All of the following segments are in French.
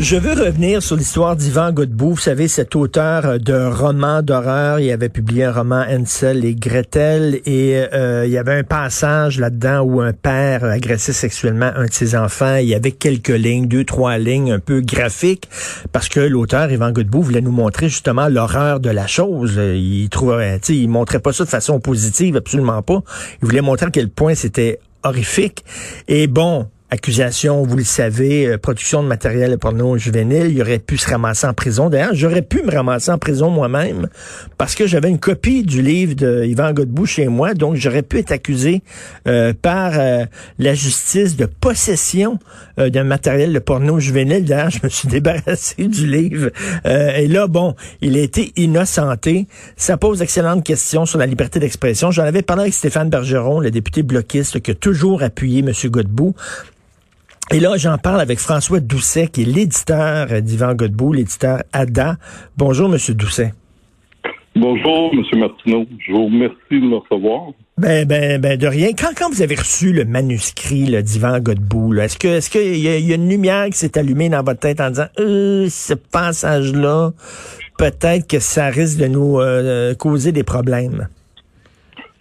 Je veux revenir sur l'histoire d'Yvan Godbout. Vous savez, cet auteur de romans d'horreur, il avait publié un roman Ansel et Gretel et euh, il y avait un passage là-dedans où un père agressait sexuellement un de ses enfants. Il y avait quelques lignes, deux, trois lignes un peu graphiques parce que l'auteur, Yvan Godbout, voulait nous montrer justement l'horreur de la chose. Il trouvait, il montrait pas ça de façon positive, absolument pas. Il voulait montrer à quel point c'était horrifique. Et bon, accusation, vous le savez, euh, production de matériel porno juvénile, il aurait pu se ramasser en prison. D'ailleurs, j'aurais pu me ramasser en prison moi-même parce que j'avais une copie du livre de Yvan Godbout chez moi, donc j'aurais pu être accusé euh, par euh, la justice de possession d'un matériel de porno juvénile. D'ailleurs, je me suis débarrassé du livre. Et là, bon, il a été innocenté. Ça pose d'excellentes questions sur la liberté d'expression. J'en avais parlé avec Stéphane Bergeron, le député bloquiste qui a toujours appuyé M. Godbout. Et là, j'en parle avec François Doucet, qui est l'éditeur d'Yvan Godbout, l'éditeur ADA. Bonjour, Monsieur Doucet. Bonjour, M. Martineau. Je vous remercie de me recevoir. Ben, ben, ben, de rien. Quand, quand vous avez reçu le manuscrit là, d'Yvan Godbout, est-ce que, est-ce qu'il y, y a une lumière qui s'est allumée dans votre tête en disant, euh, ce passage-là, peut-être que ça risque de nous euh, causer des problèmes?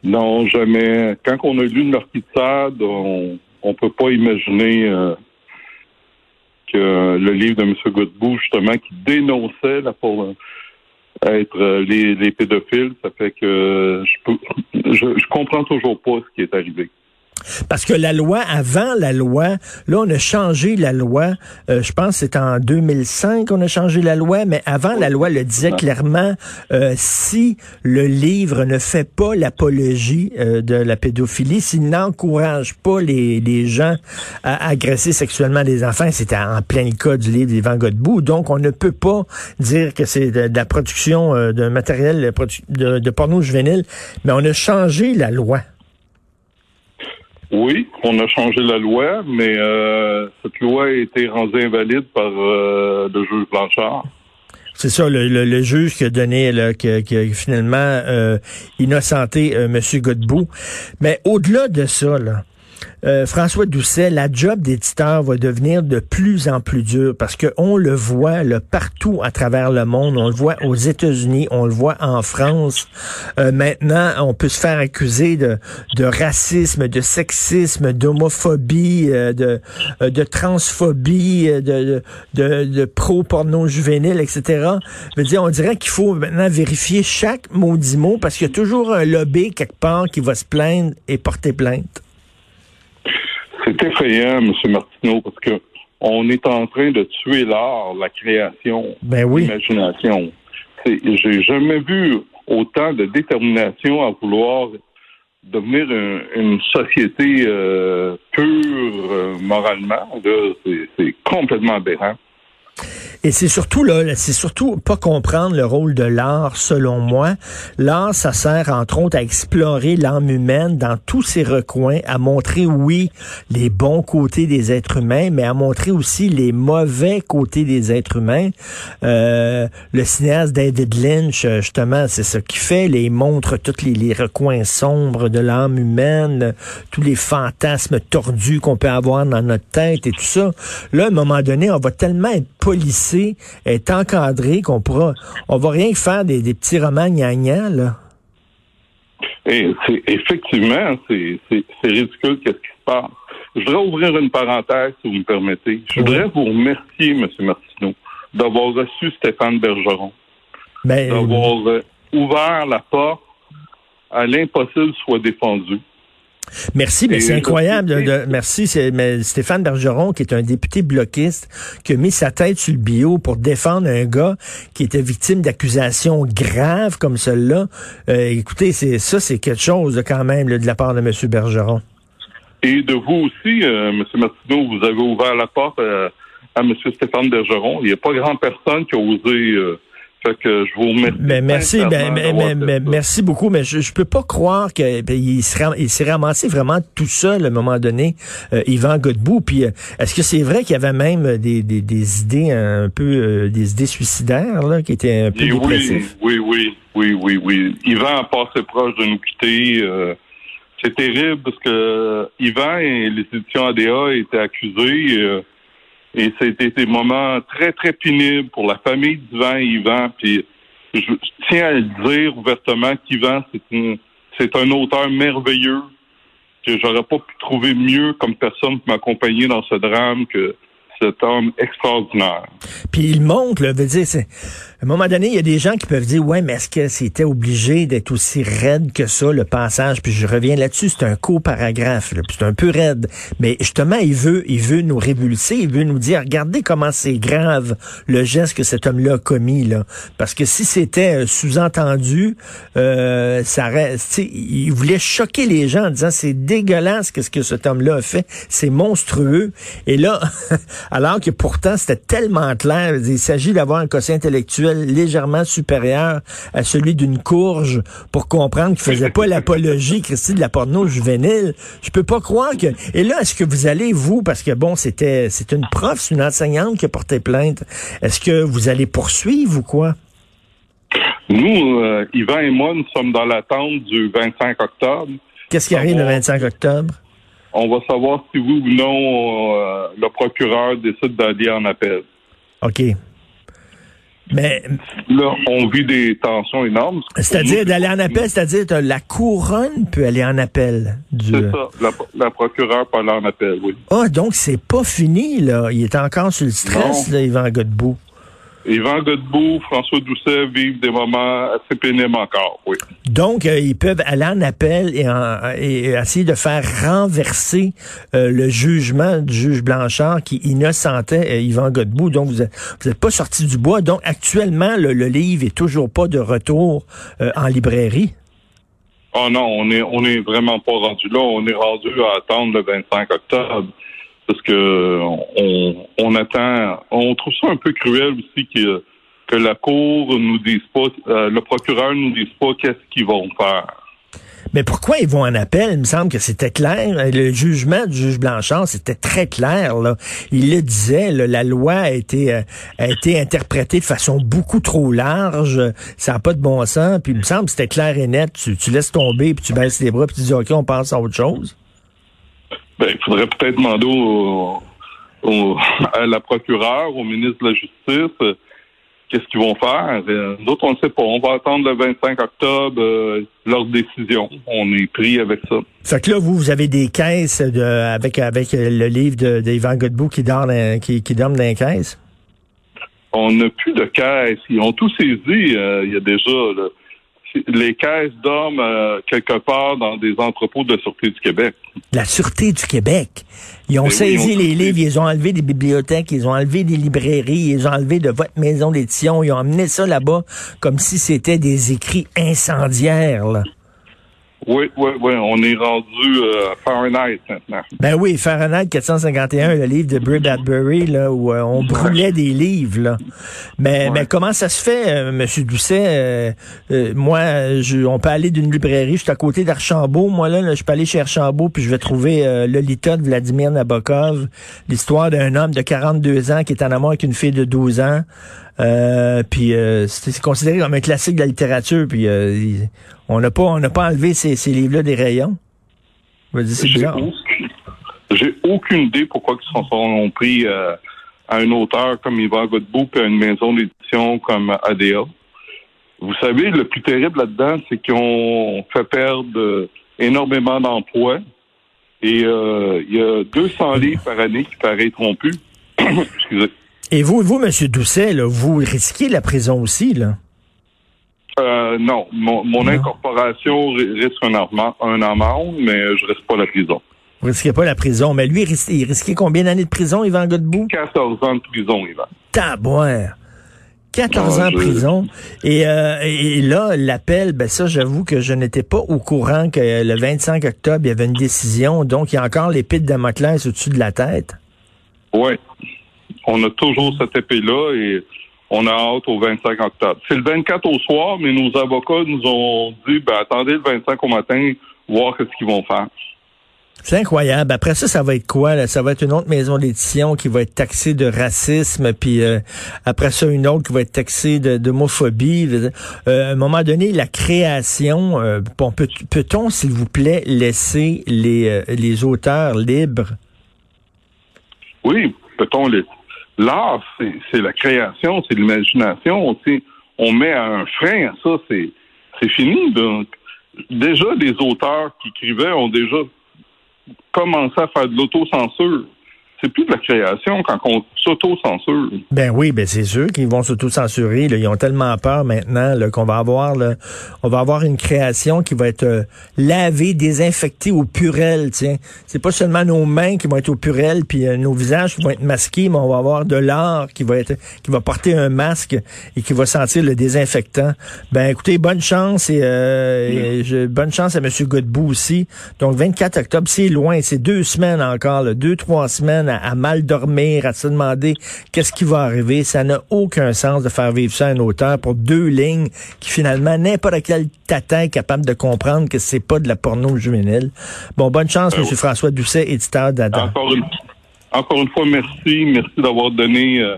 Non, jamais. Quand on a lu le Marquis de Sade, on on peut pas imaginer euh, que le livre de M. Godbout, justement, qui dénonçait là, pour euh, être euh, les, les pédophiles, ça fait que je peux je, je comprends toujours pas ce qui est arrivé. Parce que la loi, avant la loi, là, on a changé la loi. euh, je pense que c'est en 2005 qu'on a changé la loi, mais avant, la loi le disait clairement, euh, si le livre ne fait pas l'apologie euh, de la pédophilie, s'il n'encourage pas les, les gens à agresser sexuellement des enfants, c'était en plein le cas du livre d'Yvan Godbout, donc on ne peut pas dire que c'est de, la production matériel de, produ- de, de porno juvénile, mais on a changé la loi. Oui, on a changé la loi, mais euh, cette loi a été rendue invalide par euh, le juge Blanchard. C'est ça, le, le, le juge qui a donné, là, qui, a- qui a finalement euh, innocenté euh, M. Godbout. Mais au-delà de ça, là, euh, François Doucet, la job d'éditeur va devenir de plus en plus dure parce que on le voit partout à travers le monde. On le voit aux États-Unis, on le voit en France. Euh, maintenant, on peut se faire accuser de, racisme, de sexisme, d'homophobie, euh, de, transphobie, de, pro-porno juvénile, etc. Dire, on dirait qu'il faut maintenant vérifier chaque maudit mot parce qu'il y a toujours un lobby quelque part qui va se plaindre et porter plainte. C'est effrayant, M. Martineau, parce que on est en train de tuer l'art, la création, Ben oui. l'imagination. J'ai jamais vu autant de détermination à vouloir devenir un- une société euh, pure euh, moralement. C'est complètement aberrant. Et c'est surtout là, c'est surtout pas comprendre le rôle de l'art, selon moi. L'art, ça sert entre autres à explorer l'âme humaine dans tous ses recoins, à montrer oui les bons côtés des êtres humains, mais à montrer aussi les mauvais côtés des êtres humains. Euh, le cinéaste David Lynch, justement, c'est ce qu'il fait. Il montre tous les, les recoins sombres de l'âme humaine, tous les fantasmes tordus qu'on peut avoir dans notre tête et tout ça. Là, à un moment donné, on va tellement être policé, être encadré qu'on pourra, on va rien faire des, des petits romans gnagnants, là. Et c'est effectivement, c'est c'est- c'est ridicule qu'est-ce qui se passe. Je voudrais ouvrir une parenthèse, si vous me permettez. Je voudrais vous remercier, M. Martineau, d'avoir reçu Stéphane Bergeron, Ben, d'avoir euh, ouvert la porte à l'impossible soit défendu. Merci, mais c'est incroyable. de- merci, c'est Stéphane Bergeron, qui est un député bloquiste, qui a mis sa tête sur le bio pour défendre un gars qui était victime d'accusations graves comme celle-là. Euh, écoutez, c'est ça, c'est quelque chose quand même là, de la part de M. Bergeron. Et de vous aussi, euh, M. Martineau, vous avez ouvert la porte euh, à M. Stéphane Bergeron. Il n'y a pas grand personne qui a osé euh, Fait que je vous remercie. Ben, merci, ben, sincèrement ben, ben, ça. merci beaucoup, mais je, je peux pas croire que ben, il s'est ramassé vraiment tout seul à un moment donné, euh, Yvan Godbout. Puis euh, est-ce que c'est vrai qu'il y avait même des, des, des idées un peu euh, des idées suicidaires là, qui étaient un peu Et oui, dépressifs? oui, oui, oui, oui, oui. Yvan a passé proche de nous quitter. euh, c'est terrible parce que Yvan et les éditions ADA étaient accusés euh, et c'était des moments très, très pénibles pour la famille d'Yvan et Yvan. Puis je, tiens à le dire ouvertement qu'Yvan, c'est un auteur merveilleux que j'aurais pas pu trouver mieux comme personne pour m'accompagner dans ce drame que cet homme extraordinaire. Puis il monte, là, veut dire, c'est, à un moment donné, il y a des gens qui peuvent dire, ouais, mais est-ce que c'était obligé d'être aussi raide que ça, le passage? Puis je reviens là-dessus, c'est un co-paragraphe, là, puis c'est un peu raide. Mais justement, il veut, il veut nous révulser, il veut nous dire, regardez comment c'est grave le geste que cet homme-là a commis, là. Parce que si c'était euh, sous-entendu, euh, ça reste, il voulait choquer les gens en disant, c'est dégueulasse qu'est-ce que cet homme-là a fait, c'est monstrueux. Et là, alors que pourtant c'était tellement clair, il s'agit d'avoir un quotient intellectuel légèrement supérieur à celui d'une courge pour comprendre qu'il faisait pas l'apologie, Christy, de la porno juvénile. Je peux pas croire que. Et là, est-ce que vous allez vous, parce que bon, c'était, c'est une prof, c'est une enseignante qui a porté plainte. Est-ce que vous allez poursuivre ou quoi? Nous, euh, Yvan et moi, nous sommes dans l'attente du 25 octobre. Qu'est-ce qui arrive le 25 octobre? On va savoir si oui ou non euh, le procureur décide d'aller en appel. OK. Mais, Là, on vit des tensions énormes. c'est-à-dire d'aller en appel, c'est-à-dire la couronne peut aller en appel. Du... C'est ça. La, la procureure peut aller en appel, oui. Ah, donc c'est pas fini, là. Il est encore sur le stress, Non. là, Yvan Godbout. Yvan Godbout, François Doucet vivent des moments assez pénibles encore, oui. Donc, euh, ils peuvent aller en appel et, en- et essayer de faire renverser euh, le jugement du juge Blanchard qui innocentait euh, Yvan Godbout. Donc, vous n'êtes pas sorti du bois. Donc, actuellement, le, le livre est toujours pas de retour euh, en librairie. Oh non, on est on est vraiment pas rendu là. On est rendu à attendre le 25 octobre. Parce que on, on attend on trouve ça un peu cruel aussi que, que la Cour nous dise pas euh, le procureur nous dise pas qu'est-ce qu'ils vont faire. Mais pourquoi ils vont en appel? Il me semble que c'était clair. Le jugement du juge Blanchard, c'était très clair. Là. Il le disait, là, la loi a été, euh, a été interprétée de façon beaucoup trop large. Ça n'a pas de bon sens. Puis il me semble que c'était clair et net. Tu, tu laisses tomber, puis tu baisses les bras, puis tu dis, OK, on passe à autre chose. Ben, il faudrait peut-être demander au, au- à la procureure, au ministre de la Justice, euh, qu'est-ce qu'ils vont faire. Euh, Nous autres, on ne sait pas. On va attendre le 25 octobre euh, leur décision. On est pris avec ça. Fait que là, vous, vous avez des caisses de, avec, avec le livre de, d'Yvan Godbout qui dort dans, qui, qui dorment dans les caisses? On n'a plus de caisse. Ils ont tout saisi. euh, il y a déjà là. Les caisses dorment euh, quelque part dans des entrepôts de la Sûreté du Québec. La Sûreté du Québec. Ils ont oui, saisi ils ont les livres, ils ont enlevé des bibliothèques, ils ont enlevé des librairies, ils ont enlevé de votre maison d'édition, ils ont amené ça là-bas comme si c'était des écrits incendiaires. Là. Oui, oui, oui. On est rendu euh, Fahrenheit maintenant. Ben oui, Fahrenheit 451, le livre de Bray Bradbury, là, où euh, on brûlait des livres. Là. Mais, Ouais. mais comment ça se fait, euh, Monsieur Doucet? euh, euh, moi, je, on peut aller d'une librairie, je suis à côté d'Archambault. Moi, là, là, je peux aller chez Archambault, puis je vais trouver euh, Lolita de Vladimir Nabokov, l'histoire d'un homme de 42 ans qui est en amour avec une fille de 12 ans. Euh, puis euh, c'est considéré comme un classique de la littérature. Puis euh, on n'a pas, on n'a pas enlevé ces, ces livres-là des rayons. C'est J'ai bizarre. aucune, j'ai aucune idée pourquoi ils s'en sont pris à un auteur comme Yvan Godbout et à une maison d'édition comme ADA. Vous savez, le plus terrible là-dedans, c'est qu'ils ont fait perdre énormément d'emplois. Et il y a 200 livres par année qui paraîtront plus. Excusez. Et vous, vous, Monsieur Doucet, là, vous risquez la prison aussi, là? Euh, non, mon, mon Non. incorporation ri- risque un, amende, un amende, mais je reste pas la prison. Vous risquez pas la prison. Mais lui, il ris- il risquait combien d'années de prison, Yvan Godbout? 14 ans de prison, Yvan. Taboire. 14 Ah, ans je- de prison. Et, euh, et là, l'appel, ben ça, j'avoue que je n'étais pas au courant que le 25 octobre, il y avait une décision. Donc, il y a encore l'épée de Damoclès au-dessus de la tête. Oui. On a toujours cette épée-là et On a hâte au 25 octobre. C'est le 24 au soir, mais nos avocats nous ont dit, ben, attendez le 25 au matin, voir ce qu'ils vont faire. C'est incroyable. Après ça, ça va être quoi? Là? Ça va être une autre maison d'édition qui va être taxée de racisme, puis euh, après ça, une autre qui va être taxée d'homophobie. Euh, à un moment donné, la création, euh, peut, peut-on, s'il vous plaît, laisser les, les auteurs libres? Oui, peut-on les... L'art, c'est la création, c'est l'imagination. On met un frein à ça, c'est fini. Donc, déjà, les auteurs qui écrivaient ont déjà commencer à faire de l'autocensure c'est plus de la création quand on s'auto-censure. Ben oui, ben c'est sûr qu'ils vont s'auto-censurer. Ils ont tellement peur maintenant qu'on va avoir on va avoir une création qui va être euh, lavée, désinfectée au purel. Tiens, c'est pas seulement nos mains qui vont être au purel, puis euh, nos visages qui vont être masqués, mais on va avoir de l'art qui va être, qui va porter un masque et qui va sentir le désinfectant. Ben écoutez, bonne chance et, euh, bonne chance à M. Godbout aussi. Donc 24 octobre, c'est loin, c'est deux semaines encore, deux trois semaines à, mal dormir, à se demander qu'est-ce qui va arriver. Ça n'a aucun sens de faire vivre ça à un auteur pour deux lignes qui finalement n'importe quel tatin est capable de comprendre que c'est pas de la porno juvénile. Bon, bonne chance, M. François Doucet, éditeur d'Adam. Encore une, fois, merci. Merci d'avoir donné euh,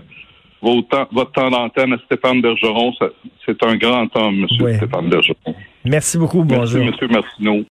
votre temps d'antenne à Stéphane Bergeron. C'est un grand homme, M. Stéphane Bergeron. Merci beaucoup. Bonjour. Merci, M. Martineau.